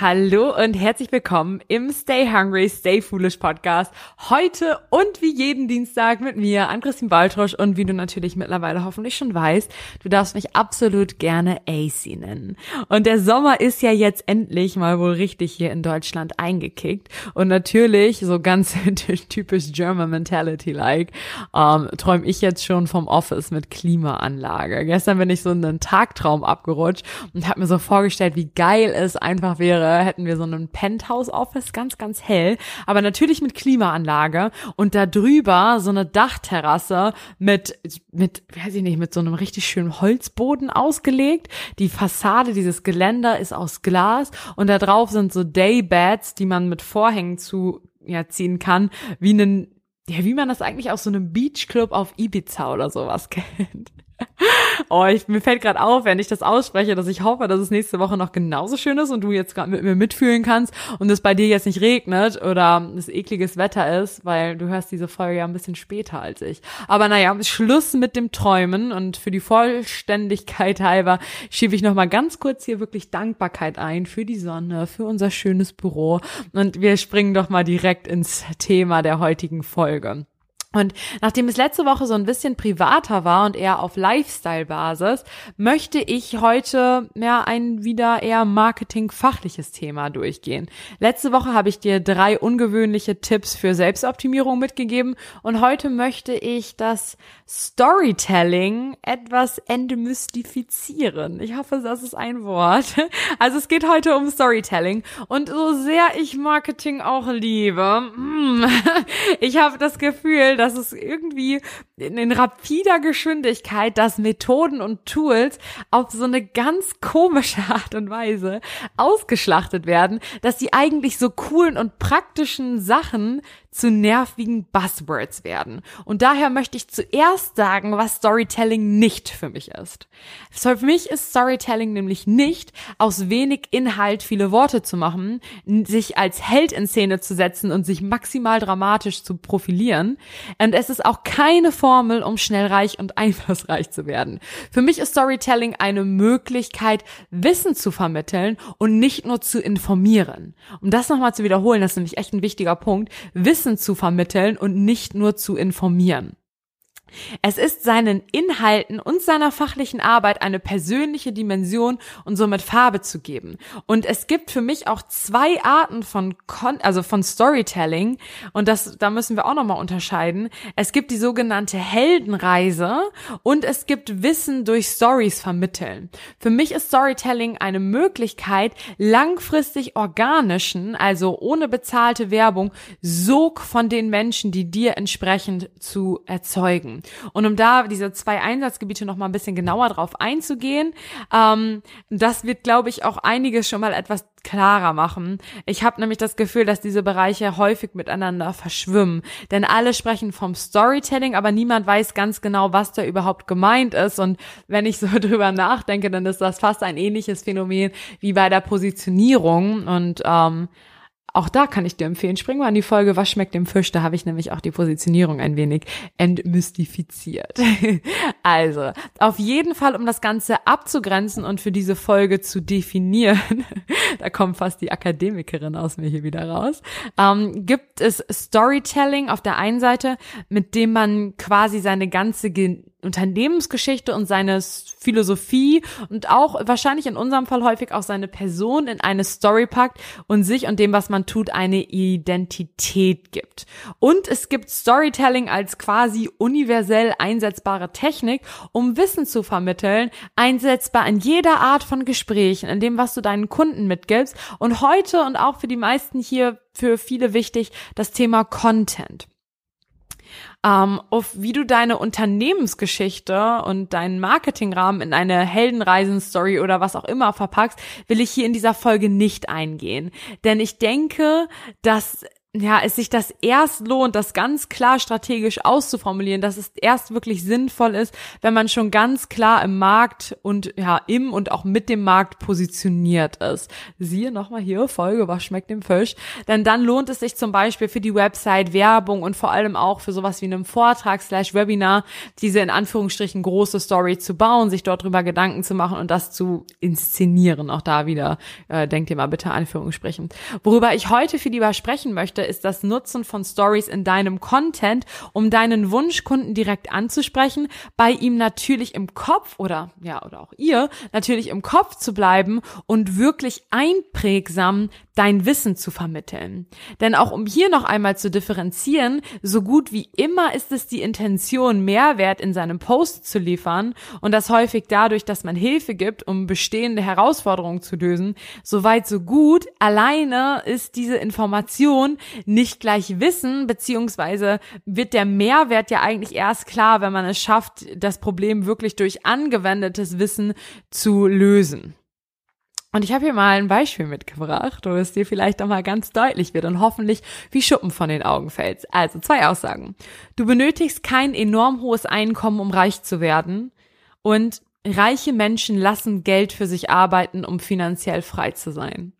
Hallo und herzlich willkommen im Stay Hungry, Stay Foolish Podcast. Heute und wie jeden Dienstag mit mir, an Christine Baltrosch und wie du natürlich mittlerweile hoffentlich schon weißt, du darfst mich absolut gerne AC nennen. Und der Sommer ist ja jetzt endlich mal wohl richtig hier in Deutschland eingekickt. Und natürlich, so ganz typisch German Mentality-like, ähm, träume ich jetzt schon vom Office mit Klimaanlage. Gestern bin ich so in einen Tagtraum abgerutscht und habe mir so vorgestellt, wie geil es einfach wäre, wäre, hätten wir so einen Penthouse-Office, ganz, ganz hell, aber natürlich mit Klimaanlage und da drüber so eine Dachterrasse mit, mit, weiß ich nicht, mit so einem richtig schönen Holzboden ausgelegt. Die Fassade dieses Geländer ist aus Glas und da drauf sind so Daybeds, die man mit Vorhängen zu ja, ziehen kann, wie einen ja, wie man das eigentlich aus so einem Beachclub auf Ibiza oder sowas kennt. Oh, ich, mir fällt gerade auf, wenn ich das ausspreche, dass ich hoffe, dass es nächste Woche noch genauso schön ist und du jetzt gerade mit mir mitfühlen kannst und es bei dir jetzt nicht regnet oder es ekliges Wetter ist, weil du hörst diese Folge ja ein bisschen später als ich. Aber naja, Schluss mit dem Träumen und für die Vollständigkeit halber schiebe ich nochmal ganz kurz hier wirklich Dankbarkeit ein für die Sonne, für unser schönes Büro und wir springen doch mal direkt ins Thema der heutigen Folge. Und nachdem es letzte Woche so ein bisschen privater war und eher auf Lifestyle-Basis, möchte ich heute ja ein wieder eher marketingfachliches Thema durchgehen. Letzte Woche habe ich dir drei ungewöhnliche Tipps für Selbstoptimierung mitgegeben und heute möchte ich das Storytelling etwas entmystifizieren. Ich hoffe, das ist ein Wort. Also es geht heute um Storytelling und so sehr ich Marketing auch liebe, hm, ich habe das Gefühl, dass es irgendwie in rapider Geschwindigkeit, dass Methoden und Tools auf so eine ganz komische Art und Weise ausgeschlachtet werden, dass sie eigentlich so coolen und praktischen Sachen zu nervigen Buzzwords werden. Und daher möchte ich zuerst sagen, was Storytelling nicht für mich ist. Für mich ist Storytelling nämlich nicht, aus wenig Inhalt viele Worte zu machen, sich als Held in Szene zu setzen und sich maximal dramatisch zu profilieren. Und es ist auch keine Formel, um schnell reich und einflussreich zu werden. Für mich ist Storytelling eine Möglichkeit, Wissen zu vermitteln und nicht nur zu informieren. Um das nochmal zu wiederholen, das ist nämlich echt ein wichtiger Punkt. Wissen Wissen zu vermitteln und nicht nur zu informieren. Es ist seinen Inhalten und seiner fachlichen Arbeit eine persönliche Dimension und somit Farbe zu geben. Und es gibt für mich auch zwei Arten von Kon also von Storytelling und das da müssen wir auch noch mal unterscheiden. Es gibt die sogenannte Heldenreise und es gibt Wissen durch Stories vermitteln. Für mich ist Storytelling eine Möglichkeit langfristig organischen, also ohne bezahlte Werbung, Sog von den Menschen, die dir entsprechend zu erzeugen. Und um da diese zwei Einsatzgebiete noch mal ein bisschen genauer drauf einzugehen, ähm, das wird, glaube ich, auch einiges schon mal etwas klarer machen. Ich habe nämlich das Gefühl, dass diese Bereiche häufig miteinander verschwimmen. Denn alle sprechen vom Storytelling, aber niemand weiß ganz genau, was da überhaupt gemeint ist. Und wenn ich so drüber nachdenke, dann ist das fast ein ähnliches Phänomen wie bei der Positionierung. Und ähm, auch da kann ich dir empfehlen, spring mal an die Folge Was schmeckt dem Fisch? Da habe ich nämlich auch die Positionierung ein wenig entmystifiziert. also, auf jeden Fall, um das Ganze abzugrenzen und für diese Folge zu definieren, da kommt fast die Akademikerin aus mir hier wieder raus, ähm, gibt es Storytelling auf der einen Seite, mit dem man quasi seine ganze Unternehmensgeschichte und seine Philosophie und auch wahrscheinlich in unserem Fall häufig auch seine Person in eine Story packt und sich und dem, was man tut, eine Identität gibt. Und es gibt Storytelling als quasi universell einsetzbare Technik, um Wissen zu vermitteln, einsetzbar in jeder Art von Gesprächen, in dem, was du deinen Kunden mitgibst. Und heute und auch für die meisten hier, für viele wichtig, das Thema Content ähm, auf wie du deine Unternehmensgeschichte und deinen Marketingrahmen in eine Heldenreisen-Story oder was auch immer verpackst, will ich hier in dieser Folge nicht eingehen. Denn ich denke, dass ja, es sich das erst lohnt, das ganz klar strategisch auszuformulieren, dass es erst wirklich sinnvoll ist, wenn man schon ganz klar im Markt und ja, im und auch mit dem Markt positioniert ist. Siehe nochmal hier, Folge, was schmeckt dem Fisch? Denn dann lohnt es sich zum Beispiel für die Website Werbung und vor allem auch für sowas wie einem Vortrag slash Webinar, diese in Anführungsstrichen große Story zu bauen, sich dort drüber Gedanken zu machen und das zu inszenieren. Auch da wieder, äh, denkt ihr mal bitte Anführungsstrichen. Worüber ich heute viel lieber sprechen möchte, möchte, ist das Nutzen von Stories in deinem Content, um deinen Wunschkunden direkt anzusprechen, bei ihm natürlich im Kopf oder ja, oder auch ihr natürlich im Kopf zu bleiben und wirklich einprägsam dein Wissen zu vermitteln. Denn auch um hier noch einmal zu differenzieren, so gut wie immer ist es die Intention, Mehrwert in seinem Post zu liefern und das häufig dadurch, dass man Hilfe gibt, um bestehende Herausforderungen zu lösen. Soweit so gut. Alleine ist diese Information nicht gleich Wissen, beziehungsweise wird der Mehrwert ja eigentlich erst klar, wenn man es schafft, das Problem wirklich durch angewendetes Wissen zu lösen. Und ich habe hier mal ein Beispiel mitgebracht, wo es dir vielleicht auch mal ganz deutlich wird und hoffentlich wie Schuppen von den Augen fällt. Also zwei Aussagen. Du benötigst kein enorm hohes Einkommen, um reich zu werden. Und reiche Menschen lassen Geld für sich arbeiten, um finanziell frei zu sein.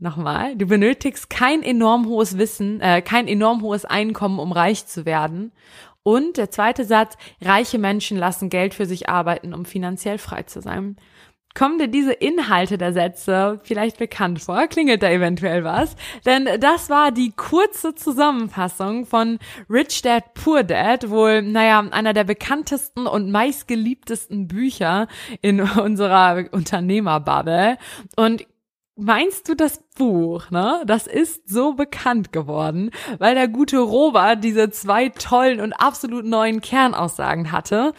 Nochmal, du benötigst kein enorm hohes Wissen, äh, kein enorm hohes Einkommen, um reich zu werden. Und der zweite Satz, reiche Menschen lassen Geld für sich arbeiten, um finanziell frei zu sein. Kommen dir diese Inhalte der Sätze vielleicht bekannt vor? Klingelt da eventuell was? Denn das war die kurze Zusammenfassung von Rich Dad Poor Dad, wohl, naja, einer der bekanntesten und meistgeliebtesten Bücher in unserer Unternehmerbubble. Und Meinst du das Buch, ne? Das ist so bekannt geworden, weil der gute Robert diese zwei tollen und absolut neuen Kernaussagen hatte.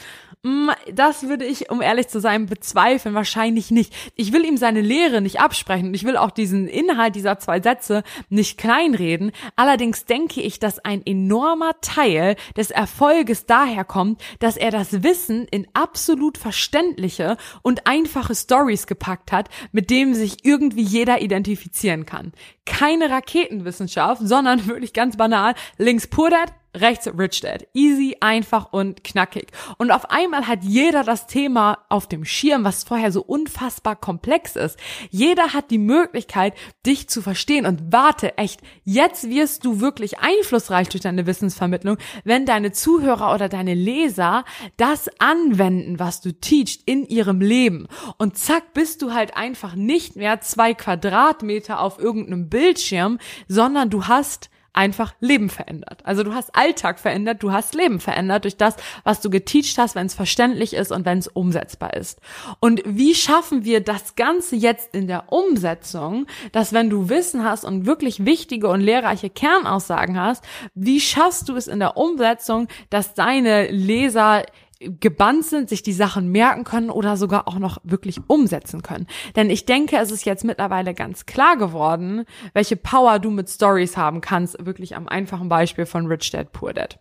Mm, das würde ich, um ehrlich zu sein, bezweifeln. Wahrscheinlich nicht. Ich will ihm seine Lehre nicht absprechen. Ich will auch diesen Inhalt dieser zwei Sätze nicht kleinreden. Allerdings denke ich, dass ein enormer Teil des Erfolges daher kommt, dass er das Wissen in absolut verständliche und einfache Stories gepackt hat, mit dem sich irgendwie jeder identifizieren kann. Keine Raketenwissenschaft, sondern wirklich ganz banal. Links Pur rechts Rich Dad. Easy, einfach und knackig. Und auf einmal hat jeder das Thema auf dem Schirm, was vorher so unfassbar komplex ist. Jeder hat die Möglichkeit, dich zu verstehen. Und warte, echt, jetzt wirst du wirklich einflussreich durch deine Wissensvermittlung, wenn deine Zuhörer oder deine Leser das anwenden, was du teachst in ihrem Leben. Und zack, bist du halt einfach nicht mehr zwei Quadratmeter auf irgendeinem Bildschirm, sondern du hast einfach Leben verändert. Also du hast Alltag verändert, du hast Leben verändert durch das, was du geteacht hast, wenn es verständlich ist und wenn es umsetzbar ist. Und wie schaffen wir das Ganze jetzt in der Umsetzung, dass wenn du Wissen hast und wirklich wichtige und lehrreiche Kernaussagen hast, wie schaffst du es in der Umsetzung, dass deine Leser gebannt sind, sich die Sachen merken können oder sogar auch noch wirklich umsetzen können. Denn ich denke, es ist jetzt mittlerweile ganz klar geworden, welche Power du mit Stories haben kannst, wirklich am einfachen Beispiel von Rich Dad Poor Dad.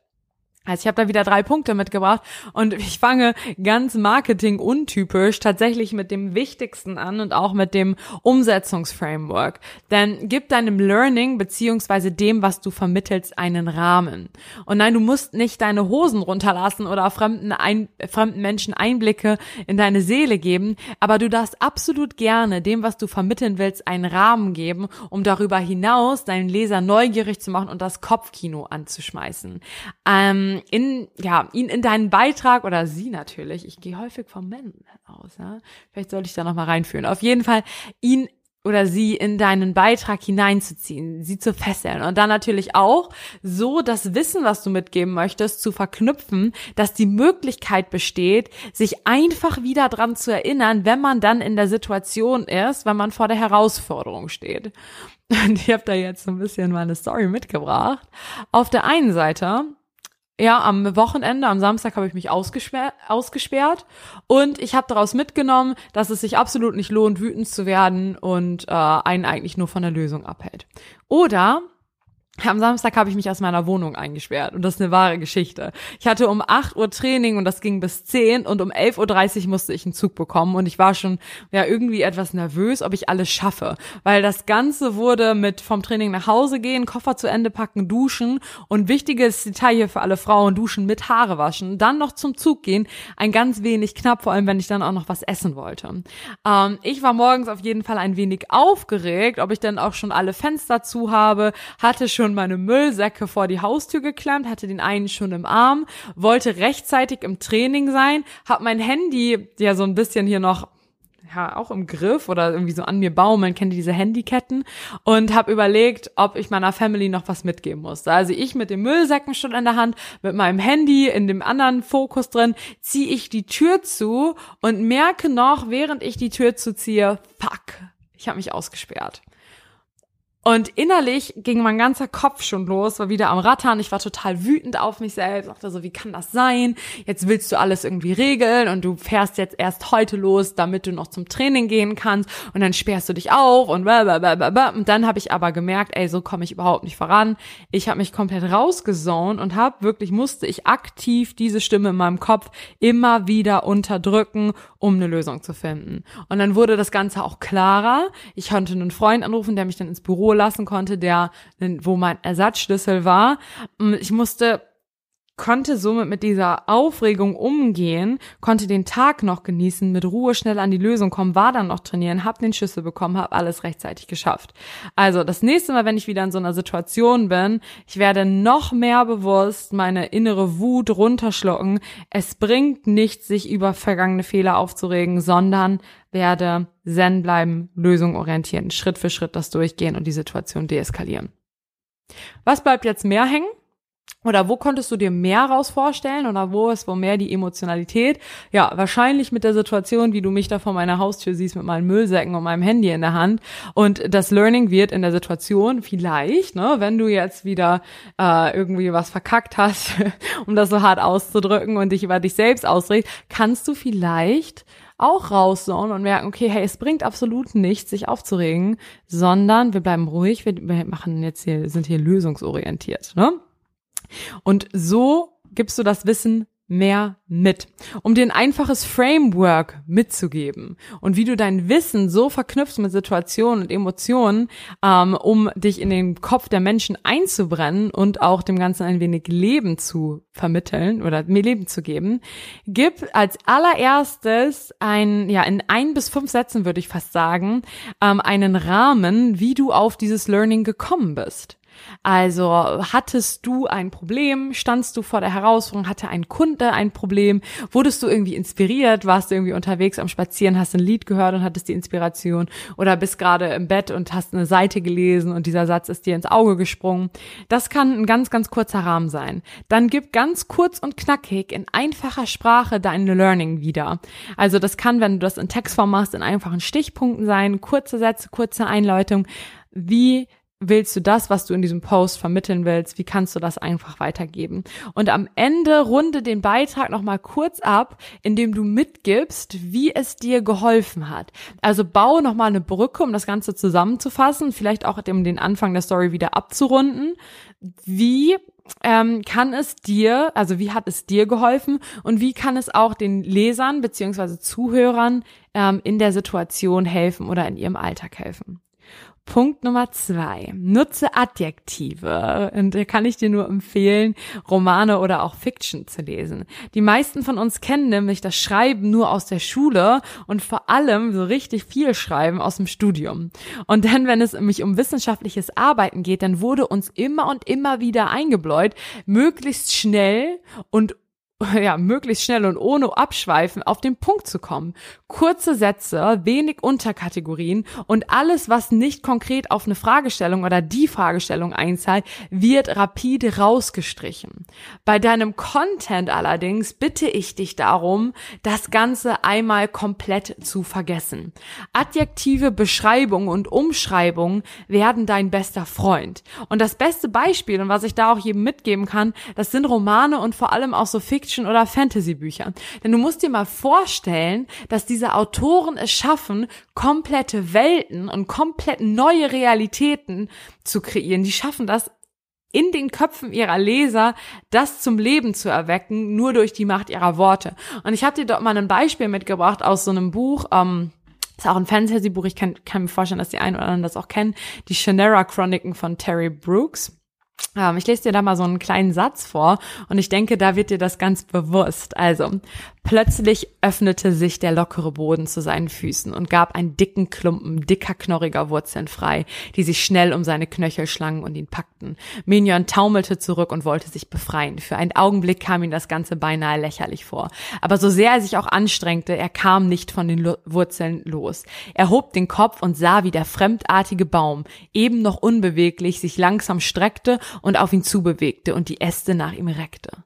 Also ich habe da wieder drei Punkte mitgebracht und ich fange ganz Marketing untypisch tatsächlich mit dem Wichtigsten an und auch mit dem Umsetzungsframework. Denn gib deinem Learning beziehungsweise dem, was du vermittelst, einen Rahmen. Und nein, du musst nicht deine Hosen runterlassen oder fremden, ein, fremden Menschen Einblicke in deine Seele geben, aber du darfst absolut gerne dem, was du vermitteln willst, einen Rahmen geben, um darüber hinaus deinen Leser neugierig zu machen und das Kopfkino anzuschmeißen. Ähm, in, ja, ihn in deinen Beitrag oder sie natürlich, ich gehe häufig vom Männern aus, ja, vielleicht sollte ich da nochmal reinführen, auf jeden Fall ihn oder sie in deinen Beitrag hineinzuziehen, sie zu fesseln und dann natürlich auch so das Wissen, was du mitgeben möchtest, zu verknüpfen, dass die Möglichkeit besteht, sich einfach wieder dran zu erinnern, wenn man dann in der Situation ist, wenn man vor der Herausforderung steht. Und ich habe da jetzt so ein bisschen meine Story mitgebracht. Auf der einen Seite ja, am Wochenende, am Samstag habe ich mich ausgesperrt, ausgesperrt und ich habe daraus mitgenommen, dass es sich absolut nicht lohnt, wütend zu werden und äh, einen eigentlich nur von der Lösung abhält. Oder am Samstag habe ich mich aus meiner Wohnung eingesperrt und das ist eine wahre Geschichte. Ich hatte um 8 Uhr Training und das ging bis 10 und um 11.30 Uhr musste ich einen Zug bekommen und ich war schon ja irgendwie etwas nervös, ob ich alles schaffe, weil das Ganze wurde mit vom Training nach Hause gehen, Koffer zu Ende packen, duschen und wichtiges Detail hier für alle Frauen, duschen mit Haare waschen, dann noch zum Zug gehen, ein ganz wenig knapp, vor allem wenn ich dann auch noch was essen wollte. Ähm, ich war morgens auf jeden Fall ein wenig aufgeregt, ob ich dann auch schon alle Fenster zu habe, hatte schon schon meine Müllsäcke vor die Haustür geklemmt, hatte den einen schon im Arm, wollte rechtzeitig im Training sein, hab mein Handy ja so ein bisschen hier noch ja, auch im Griff oder irgendwie so an mir baumeln, kennt ihr diese Handyketten und habe überlegt, ob ich meiner Family noch was mitgeben musste. Also ich mit dem Müllsäcken schon in der Hand, mit meinem Handy in dem anderen Fokus drin, ziehe ich die Tür zu und merke noch, während ich die Tür zuziehe, fuck, ich habe mich ausgesperrt. Und innerlich ging mein ganzer Kopf schon los, war wieder am Rattern. Ich war total wütend auf mich selbst. Dachte so, wie kann das sein? Jetzt willst du alles irgendwie regeln und du fährst jetzt erst heute los, damit du noch zum Training gehen kannst. Und dann sperrst du dich auf und blablabla. Und dann habe ich aber gemerkt, ey, so komme ich überhaupt nicht voran. Ich habe mich komplett rausgesohnt und habe wirklich, musste ich aktiv diese Stimme in meinem Kopf immer wieder unterdrücken, um eine Lösung zu finden. Und dann wurde das Ganze auch klarer. Ich konnte einen Freund anrufen, der mich dann ins Büro lassen konnte, der, wo mein Ersatzschlüssel war. Ich musste konnte somit mit dieser Aufregung umgehen, konnte den Tag noch genießen, mit Ruhe schnell an die Lösung kommen, war dann noch trainieren, hab den Schlüssel bekommen, hab alles rechtzeitig geschafft. Also das nächste Mal, wenn ich wieder in so einer Situation bin, ich werde noch mehr bewusst meine innere Wut runterschlucken. Es bringt nichts, sich über vergangene Fehler aufzuregen, sondern werde zen bleiben, Lösung orientieren, Schritt für Schritt das durchgehen und die Situation deeskalieren. Was bleibt jetzt mehr hängen? Oder wo konntest du dir mehr raus vorstellen oder wo ist wo mehr die Emotionalität? Ja, wahrscheinlich mit der Situation, wie du mich da vor meiner Haustür siehst mit meinen Müllsäcken und meinem Handy in der Hand. Und das Learning wird in der Situation vielleicht, ne, wenn du jetzt wieder äh, irgendwie was verkackt hast, um das so hart auszudrücken und dich über dich selbst ausregst, kannst du vielleicht auch raussauen und merken, okay, hey, es bringt absolut nichts, sich aufzuregen, sondern wir bleiben ruhig, wir, wir machen jetzt hier, sind hier lösungsorientiert, ne? Und so gibst du das Wissen mehr mit, um dir ein einfaches Framework mitzugeben und wie du dein Wissen so verknüpfst mit Situationen und Emotionen, ähm, um dich in den Kopf der Menschen einzubrennen und auch dem Ganzen ein wenig Leben zu vermitteln oder mir Leben zu geben, gib als allererstes ein, ja, in ein bis fünf Sätzen würde ich fast sagen, ähm, einen Rahmen, wie du auf dieses Learning gekommen bist. Also hattest du ein Problem, standst du vor der Herausforderung, hatte ein Kunde ein Problem, wurdest du irgendwie inspiriert, warst du irgendwie unterwegs am Spazieren, hast ein Lied gehört und hattest die Inspiration oder bist gerade im Bett und hast eine Seite gelesen und dieser Satz ist dir ins Auge gesprungen. Das kann ein ganz, ganz kurzer Rahmen sein. Dann gib ganz kurz und knackig in einfacher Sprache dein Learning wieder. Also das kann, wenn du das in Textform machst, in einfachen Stichpunkten sein, kurze Sätze, kurze Einleitung. Wie willst du das, was du in diesem Post vermitteln willst, wie kannst du das einfach weitergeben? Und am Ende runde den Beitrag nochmal kurz ab, indem du mitgibst, wie es dir geholfen hat. Also baue nochmal eine Brücke, um das Ganze zusammenzufassen, vielleicht auch um den Anfang der Story wieder abzurunden. Wie ähm, kann es dir, also wie hat es dir geholfen und wie kann es auch den Lesern beziehungsweise Zuhörern ähm, in der Situation helfen oder in ihrem Alltag helfen? Punkt Nummer zwei. Nutze Adjektive. Und da kann ich dir nur empfehlen, Romane oder auch Fiction zu lesen. Die meisten von uns kennen nämlich das Schreiben nur aus der Schule und vor allem so richtig viel Schreiben aus dem Studium. Und dann, wenn es nämlich um wissenschaftliches Arbeiten geht, dann wurde uns immer und immer wieder eingebläut, möglichst schnell und ja, möglichst schnell und ohne Abschweifen auf den Punkt zu kommen. Kurze Sätze, wenig Unterkategorien und alles, was nicht konkret auf eine Fragestellung oder die Fragestellung einzahlt, wird rapide rausgestrichen. Bei deinem Content allerdings bitte ich dich darum, das Ganze einmal komplett zu vergessen. Adjektive Beschreibung und Umschreibung werden dein bester Freund. Und das beste Beispiel und was ich da auch jedem mitgeben kann, das sind Romane und vor allem auch so Fiction Fiction- oder Fantasy-Büchern. Denn du musst dir mal vorstellen, dass diese Autoren es schaffen, komplette Welten und komplett neue Realitäten zu kreieren. Die schaffen das in den Köpfen ihrer Leser das zum Leben zu erwecken, nur durch die Macht ihrer Worte. Und ich habe dir dort mal ein Beispiel mitgebracht aus so einem Buch, ähm, ist auch ein Fantasy-Buch, ich kann, kann mir vorstellen, dass die einen oder anderen das auch kennen, die Shannara Chroniken von Terry Brooks. Ähm, ich lese dir da mal so einen kleinen Satz vor und ich denke, da wird dir das ganz bewusst. Also, Plötzlich öffnete sich der lockere Boden zu seinen Füßen und gab einen dicken Klumpen dicker, knorriger Wurzeln frei, die sich schnell um seine Knöchel schlangen und ihn packten. Minion taumelte zurück und wollte sich befreien. Für einen Augenblick kam ihm das Ganze beinahe lächerlich vor. Aber so sehr er sich auch anstrengte, er kam nicht von den Lo Wurzeln los. Er hob den Kopf und sah, wie der fremdartige Baum, eben noch unbeweglich, sich langsam streckte und auf ihn zubewegte und die Äste nach ihm reckte.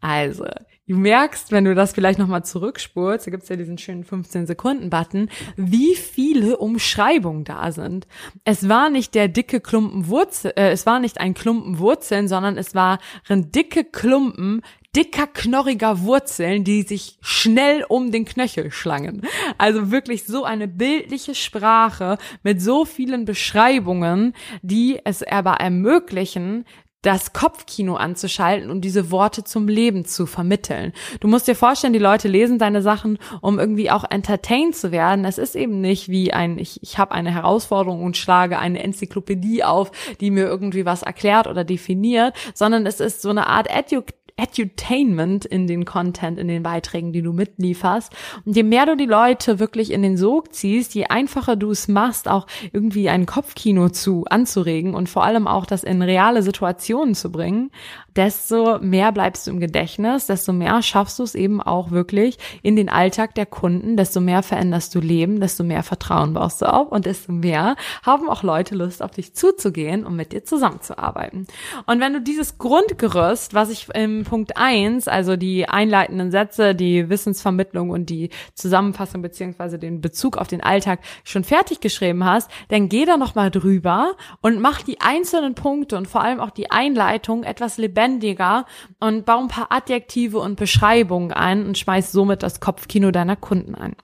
Also, Du merkst, wenn du das vielleicht nochmal zurückspurst, da gibt's ja diesen schönen 15-Sekunden-Button, wie viele Umschreibungen da sind. Es war nicht der dicke Klumpen Wurzel, äh, es war nicht ein Klumpen Wurzeln, sondern es waren dicke Klumpen dicker, knorriger Wurzeln, die sich schnell um den Knöchel schlangen. Also wirklich so eine bildliche Sprache mit so vielen Beschreibungen, die es aber ermöglichen, das Kopfkino anzuschalten und diese Worte zum Leben zu vermitteln. Du musst dir vorstellen, die Leute lesen deine Sachen, um irgendwie auch entertained zu werden. Es ist eben nicht wie ein, ich, ich habe eine Herausforderung und schlage eine Enzyklopädie auf, die mir irgendwie was erklärt oder definiert, sondern es ist so eine Art Edu Edutainment in den Content, in den Beiträgen, die du mitlieferst. Und je mehr du die Leute wirklich in den Sog ziehst, je einfacher du es machst, auch irgendwie ein Kopfkino zu anzuregen und vor allem auch das in reale Situationen zu bringen, desto mehr bleibst du im Gedächtnis, desto mehr schaffst du es eben auch wirklich in den Alltag der Kunden, desto mehr veränderst du Leben, desto mehr Vertrauen baust du auf und desto mehr haben auch Leute Lust, auf dich zuzugehen und mit dir zusammenzuarbeiten. Und wenn du dieses Grundgerüst, was ich im Punkt eins, also die einleitenden Sätze, die Wissensvermittlung und die Zusammenfassung beziehungsweise den Bezug auf den Alltag schon fertig geschrieben hast, dann geh da nochmal drüber und mach die einzelnen Punkte und vor allem auch die Einleitung etwas lebendiger und bau ein paar Adjektive und Beschreibungen ein und schmeiß somit das Kopfkino deiner Kunden ein.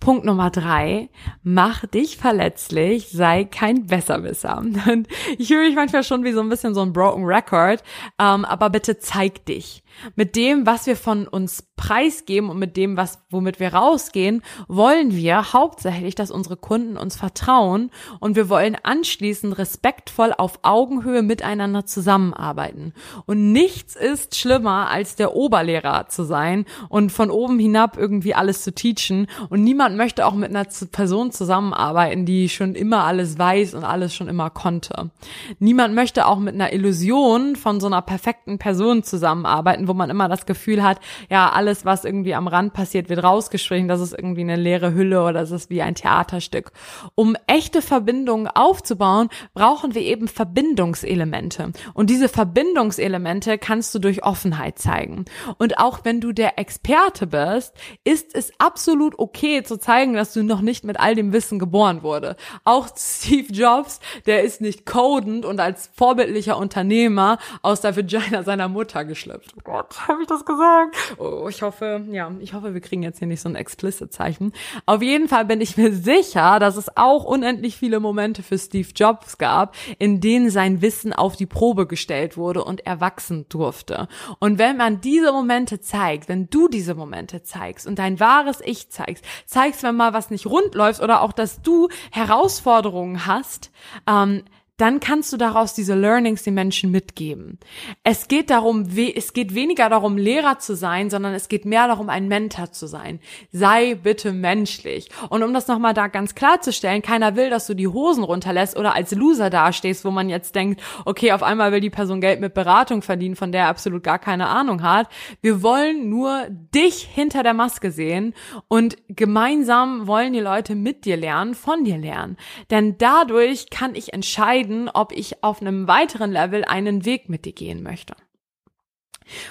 Punkt Nummer drei, mach dich verletzlich, sei kein Besserwisser. Und ich höre mich manchmal schon wie so ein bisschen so ein broken record, ähm, aber bitte zeig dich. Mit dem, was wir von uns preisgeben und mit dem, was, womit wir rausgehen, wollen wir hauptsächlich, dass unsere Kunden uns vertrauen und wir wollen anschließend respektvoll auf Augenhöhe miteinander zusammenarbeiten. Und nichts ist schlimmer, als der Oberlehrer zu sein und von oben hinab irgendwie alles zu teachen. Und niemand möchte auch mit einer Person zusammenarbeiten, die schon immer alles weiß und alles schon immer konnte. Niemand möchte auch mit einer Illusion von so einer perfekten Person zusammenarbeiten, wo man immer das Gefühl hat, ja, alles, was irgendwie am Rand passiert, wird rausgestrichen, das ist irgendwie eine leere Hülle oder das ist wie ein Theaterstück. Um echte Verbindungen aufzubauen, brauchen wir eben Verbindungselemente. Und diese Verbindungselemente kannst du durch Offenheit zeigen. Und auch wenn du der Experte bist, ist es absolut okay zu zeigen, dass du noch nicht mit all dem Wissen geboren wurde. Auch Steve Jobs, der ist nicht codend und als vorbildlicher Unternehmer aus der Vagina seiner Mutter geschlüpft. Gott, habe ich das gesagt? Oh, ich hoffe, ja, ich hoffe, wir kriegen jetzt hier nicht so ein explicit Zeichen. Auf jeden Fall bin ich mir sicher, dass es auch unendlich viele Momente für Steve Jobs gab, in denen sein Wissen auf die Probe gestellt wurde und er wachsen durfte. Und wenn man diese Momente zeigt, wenn du diese Momente zeigst und dein wahres Ich zeigst, zeigst, wenn mal was nicht rund läuft oder auch, dass du Herausforderungen hast, ähm, dann kannst du daraus diese Learnings den Menschen mitgeben. Es geht darum, es geht weniger darum, Lehrer zu sein, sondern es geht mehr darum, ein Mentor zu sein. Sei bitte menschlich. Und um das nochmal da ganz klarzustellen, keiner will, dass du die Hosen runterlässt oder als Loser dastehst, wo man jetzt denkt, okay, auf einmal will die Person Geld mit Beratung verdienen, von der er absolut gar keine Ahnung hat. Wir wollen nur dich hinter der Maske sehen und gemeinsam wollen die Leute mit dir lernen, von dir lernen. Denn dadurch kann ich entscheiden, entscheiden, ob ich auf einem weiteren Level einen Weg mit dir gehen möchte.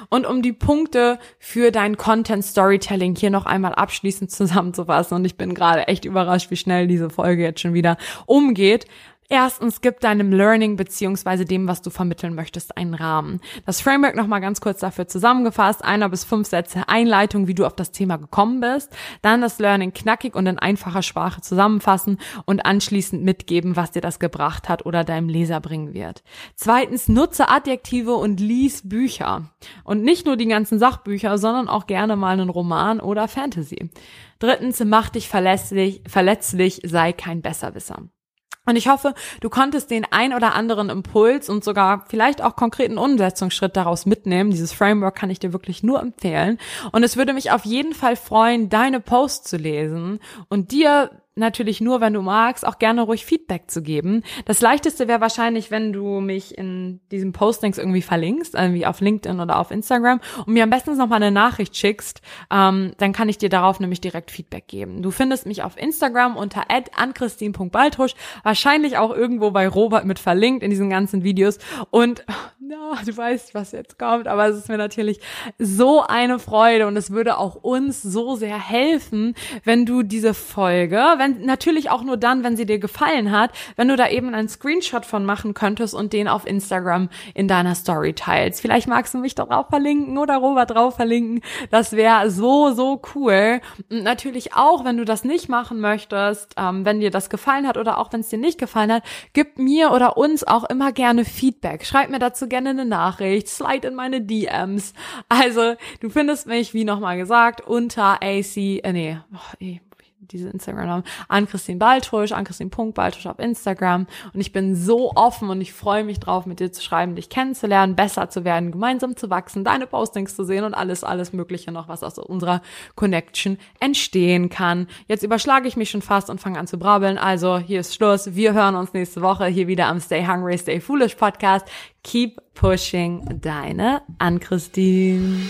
Und um die Punkte für dein Content Storytelling hier noch einmal abschließend zusammenzufassen, und ich bin gerade echt überrascht, wie schnell diese Folge jetzt schon wieder umgeht. Erstens, gib deinem Learning beziehungsweise dem, was du vermitteln möchtest, einen Rahmen. Das Framework nochmal ganz kurz dafür zusammengefasst. Einer bis fünf Sätze Einleitung, wie du auf das Thema gekommen bist. Dann das Learning knackig und in einfacher Sprache zusammenfassen und anschließend mitgeben, was dir das gebracht hat oder deinem Leser bringen wird. Zweitens, nutze Adjektive und lies Bücher. Und nicht nur die ganzen Sachbücher, sondern auch gerne mal einen Roman oder Fantasy. Drittens, mach dich verletzlich, verletzlich, sei kein Besserwisser. Und ich hoffe, du konntest den ein oder anderen Impuls und sogar vielleicht auch konkreten Umsetzungsschritt daraus mitnehmen. Dieses Framework kann ich dir wirklich nur empfehlen. Und es würde mich auf jeden Fall freuen, deine Posts zu lesen und dir natürlich nur, wenn du magst, auch gerne ruhig Feedback zu geben. Das leichteste wäre wahrscheinlich, wenn du mich in diesen Postings irgendwie verlinkst, irgendwie auf LinkedIn oder auf Instagram und mir am besten noch mal eine Nachricht schickst, ähm, dann kann ich dir darauf nämlich direkt Feedback geben. Du findest mich auf Instagram unter anchristine.baltrusch, wahrscheinlich auch irgendwo bei Robert mit verlinkt in diesen ganzen Videos und ja, du weißt, was jetzt kommt, aber es ist mir natürlich so eine Freude und es würde auch uns so sehr helfen, wenn du diese Folge, wenn natürlich auch nur dann, wenn sie dir gefallen hat, wenn du da eben einen Screenshot von machen könntest und den auf Instagram in deiner Story teilst. Vielleicht magst du mich darauf verlinken oder Robert drauf verlinken. Das wäre so, so cool. Und natürlich auch, wenn du das nicht machen möchtest, ähm, wenn dir das gefallen hat oder auch wenn es dir nicht gefallen hat, gib mir oder uns auch immer gerne Feedback. Schreib mir dazu gerne eine Nachricht, slide in meine DMs. Also, du findest mich, wie nochmal gesagt, unter AC, äh, nee, oh, diese Instagram-Namen, an Christine Baltusch, an Christine.baltusch auf Instagram. Und ich bin so offen und ich freue mich drauf, mit dir zu schreiben, dich kennenzulernen, besser zu werden, gemeinsam zu wachsen, deine Postings zu sehen und alles, alles Mögliche noch, was aus unserer Connection entstehen kann. Jetzt überschlage ich mich schon fast und fange an zu brabbeln. Also hier ist Schluss. Wir hören uns nächste Woche hier wieder am Stay Hungry, Stay Foolish Podcast. Keep pushing deine Ann Christine.